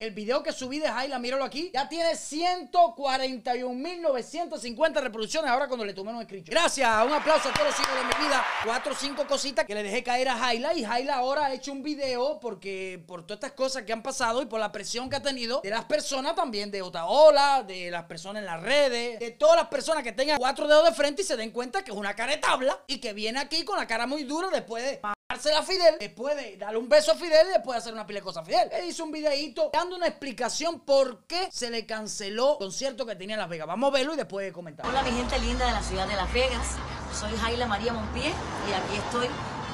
El video que subí de Jaila, míralo aquí, ya tiene 141.950 reproducciones ahora cuando le tomé un screenshot. Gracias, un aplauso a todos los hijos de mi vida. Cuatro o cinco cositas que le dejé caer a Jaila y Jaila ahora ha hecho un video porque por todas estas cosas que han pasado y por la presión que ha tenido de las personas también, de Otaola, de las personas en las redes, de todas las personas que tengan cuatro dedos de frente y se den cuenta que es una cara de tabla y que viene aquí con la cara muy dura después de dársela a Fidel, después de darle un beso a Fidel y después de hacer una pila de a Fidel. Él hizo un videíto dando una explicación por qué se le canceló el concierto que tenía en Las Vegas. Vamos a verlo y después comentar. Hola mi gente linda de la ciudad de Las Vegas, soy Jaila María Monpié y aquí estoy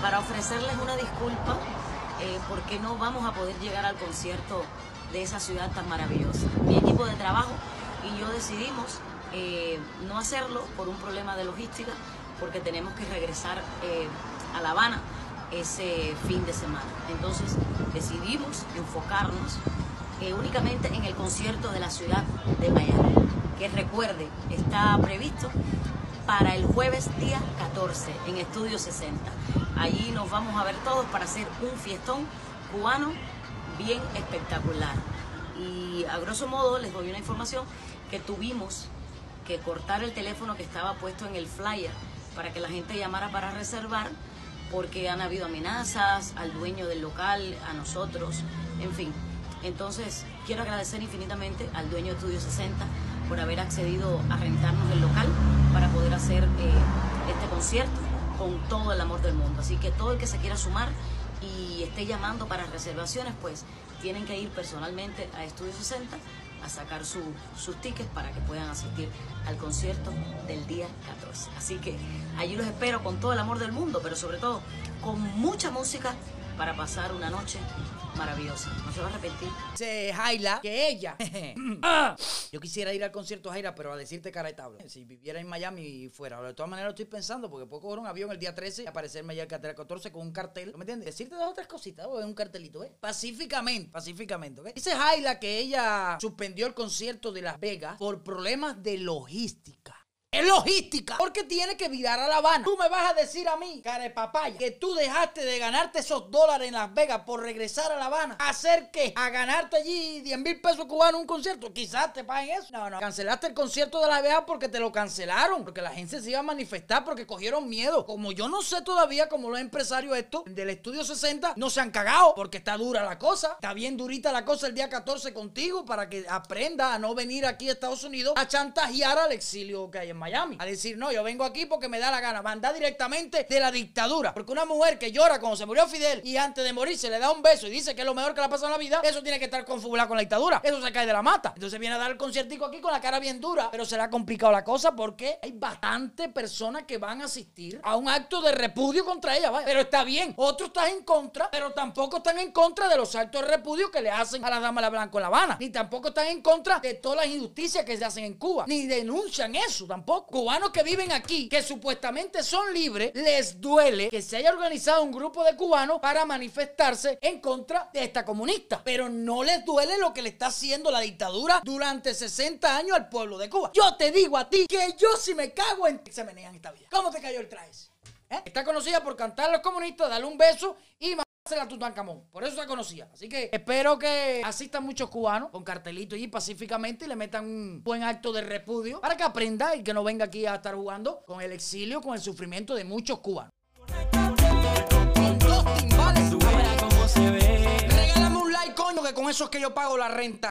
para ofrecerles una disculpa eh, porque no vamos a poder llegar al concierto de esa ciudad tan maravillosa. Mi equipo de trabajo y yo decidimos eh, no hacerlo por un problema de logística porque tenemos que regresar eh, a La Habana ese fin de semana. Entonces decidimos enfocarnos eh, únicamente en el concierto de la ciudad de Miami, que recuerde, está previsto para el jueves día 14 en Estudio 60. Allí nos vamos a ver todos para hacer un fiestón cubano bien espectacular. Y a grosso modo les doy una información que tuvimos que cortar el teléfono que estaba puesto en el flyer para que la gente llamara para reservar porque han habido amenazas al dueño del local, a nosotros, en fin. Entonces, quiero agradecer infinitamente al dueño de Estudio 60 por haber accedido a rentarnos el local para poder hacer eh, este concierto con todo el amor del mundo. Así que todo el que se quiera sumar y esté llamando para reservaciones, pues tienen que ir personalmente a Estudio 60 a sacar sus tickets para que puedan asistir al concierto del día 14. Así que allí los espero con todo el amor del mundo, pero sobre todo con mucha música para pasar una noche maravillosa. No se va a arrepentir. Dice Jaila que ella. Yo quisiera ir al concierto Jaira, pero a decirte cara de tabla. Si viviera en Miami y fuera. De todas maneras lo estoy pensando porque puedo coger un avión el día 13 y aparecerme allá el 14 con un cartel. ¿Me entiendes? Decirte dos o tres cositas o un cartelito, ¿eh? Pacíficamente, pacíficamente, ¿ok? Dice Jaila que ella suspendió el concierto de Las Vegas por problemas de logística. Es logística. Porque tiene que virar a La Habana. Tú me vas a decir a mí, cara de papaya, que tú dejaste de ganarte esos dólares en Las Vegas por regresar a La Habana. ¿Hacer qué? ¿A ganarte allí 10 mil pesos cubanos un concierto? Quizás te paguen eso. No, no. Cancelaste el concierto de Las Vegas porque te lo cancelaron. Porque la gente se iba a manifestar porque cogieron miedo. Como yo no sé todavía cómo los empresarios estos del Estudio 60 no se han cagado porque está dura la cosa. Está bien durita la cosa el día 14 contigo para que aprenda a no venir aquí a Estados Unidos a chantajear al exilio que hay en Miami. A decir, no, yo vengo aquí porque me da la gana. Mandar directamente de la dictadura. Porque una mujer que llora cuando se murió Fidel y antes de morir se le da un beso y dice que es lo mejor que le ha pasado en la vida, eso tiene que estar confabulado con la dictadura. Eso se cae de la mata. Entonces viene a dar el conciertico aquí con la cara bien dura. Pero se le ha complicado la cosa porque hay bastante personas que van a asistir a un acto de repudio contra ella. Pero está bien. Otros están en contra, pero tampoco están en contra de los actos de repudio que le hacen a la dama la blanco en La Habana. Ni tampoco están en contra de todas las injusticias que se hacen en Cuba. Ni denuncian eso tampoco. Cubanos que viven aquí, que supuestamente son libres, les duele que se haya organizado un grupo de cubanos para manifestarse en contra de esta comunista. Pero no les duele lo que le está haciendo la dictadura durante 60 años al pueblo de Cuba. Yo te digo a ti que yo si me cago en... Se menean esta vida. ¿Cómo te cayó el traje? ¿Eh? Está conocida por cantar a los comunistas, darle un beso y a Tutankamón. Por eso se conocía. Así que espero que asistan muchos cubanos con cartelitos y pacíficamente y le metan un buen acto de repudio para que aprenda y que no venga aquí a estar jugando con el exilio, con el sufrimiento de muchos cubanos. Con dos timbales. Regálame un like, coño, que con eso es que yo pago la renta.